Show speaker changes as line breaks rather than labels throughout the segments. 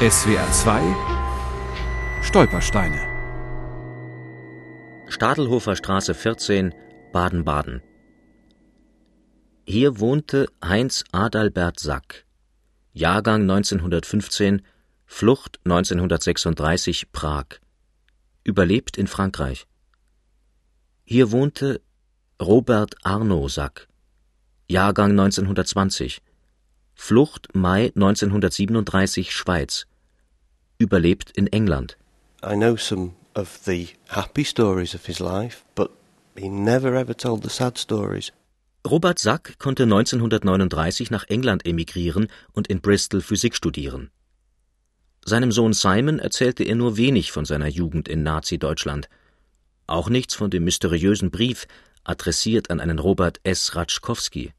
SWR 2 Stolpersteine.
Stadelhofer Straße 14, Baden-Baden. Hier wohnte Heinz Adalbert Sack, Jahrgang 1915, Flucht 1936 Prag, überlebt in Frankreich. Hier wohnte Robert Arno Sack, Jahrgang 1920, Flucht Mai 1937 Schweiz, überlebt in England.
I know some of the happy stories of his life, but he never ever told the sad stories.
Robert Sack konnte 1939 nach England emigrieren und in Bristol Physik studieren. Seinem Sohn Simon erzählte er nur wenig von seiner Jugend in Nazi-Deutschland. Auch nichts von dem mysteriösen Brief, adressiert an einen Robert S. Ratschkowski.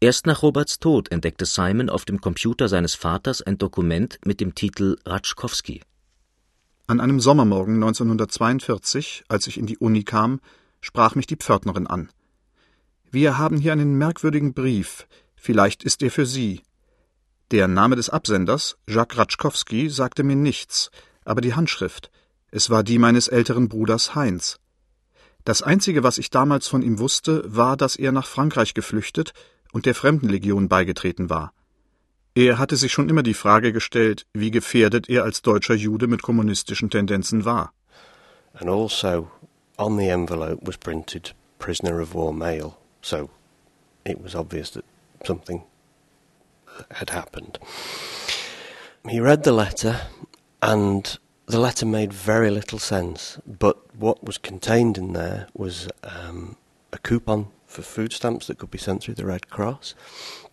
Erst nach Roberts Tod entdeckte Simon auf dem Computer seines Vaters ein Dokument mit dem Titel Ratschkowski.
An einem Sommermorgen 1942, als ich in die Uni kam, sprach mich die Pförtnerin an. Wir haben hier einen merkwürdigen Brief. Vielleicht ist er für Sie. Der Name des Absenders, Jacques Ratschkowski, sagte mir nichts, aber die Handschrift. Es war die meines älteren Bruders Heinz. Das Einzige, was ich damals von ihm wusste, war, dass er nach Frankreich geflüchtet und der Fremdenlegion beigetreten war. Er hatte sich schon immer die Frage gestellt, wie gefährdet er als deutscher Jude mit kommunistischen Tendenzen war.
And also on the envelope was printed prisoner of war male, so it was obvious that something had happened. He read the letter and the letter made very little sense, but what was contained in there was um, a coupon for food stamps that could be sent through the Red Cross,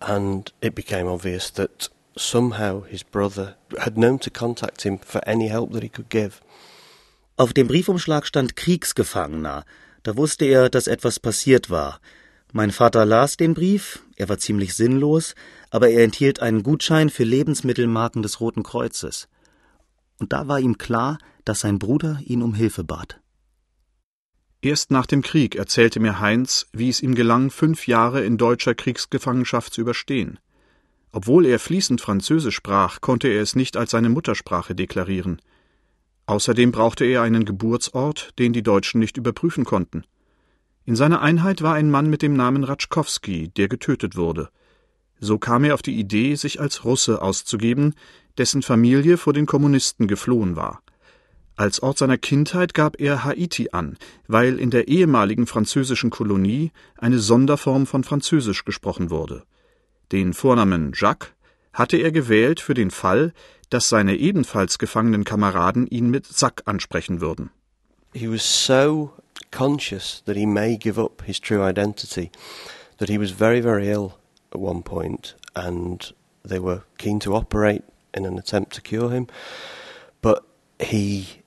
and it became obvious that somehow his brother had known to contact him for any help that he could give.
Auf dem Briefumschlag stand Kriegsgefangener. Da wusste er, dass etwas passiert war. Mein Vater las den Brief, er war ziemlich sinnlos, aber er enthielt einen Gutschein für Lebensmittelmarken des Roten Kreuzes. Und da war ihm klar, dass sein Bruder ihn um Hilfe bat.
Erst nach dem Krieg erzählte mir Heinz, wie es ihm gelang, fünf Jahre in deutscher Kriegsgefangenschaft zu überstehen. Obwohl er fließend Französisch sprach, konnte er es nicht als seine Muttersprache deklarieren. Außerdem brauchte er einen Geburtsort, den die Deutschen nicht überprüfen konnten. In seiner Einheit war ein Mann mit dem Namen Ratschkowski, der getötet wurde. So kam er auf die Idee, sich als Russe auszugeben, dessen Familie vor den Kommunisten geflohen war. Als Ort seiner Kindheit gab er Haiti an, weil in der ehemaligen französischen Kolonie eine Sonderform von Französisch gesprochen wurde. Den Vornamen Jacques hatte er gewählt für den Fall, dass seine ebenfalls gefangenen Kameraden ihn mit Sack ansprechen würden.
He was so conscious that he may give up his true identity that he was very, very ill at one point and they were keen to operate in an attempt to cure him. But he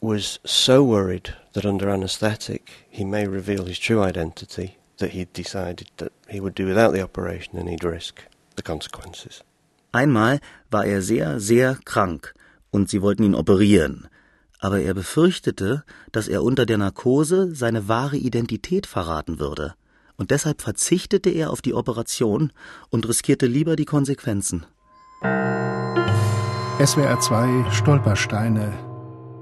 was so worried that under anaesthetic he may reveal his true identity that he decided that he would do without the operation and he'd risk the consequences.
Einmal war er sehr, sehr krank und sie wollten ihn operieren. Aber er befürchtete, dass er unter der Narkose seine wahre Identität verraten würde. Und deshalb verzichtete er auf die Operation und riskierte lieber die Konsequenzen.
SWR 2 Stolpersteine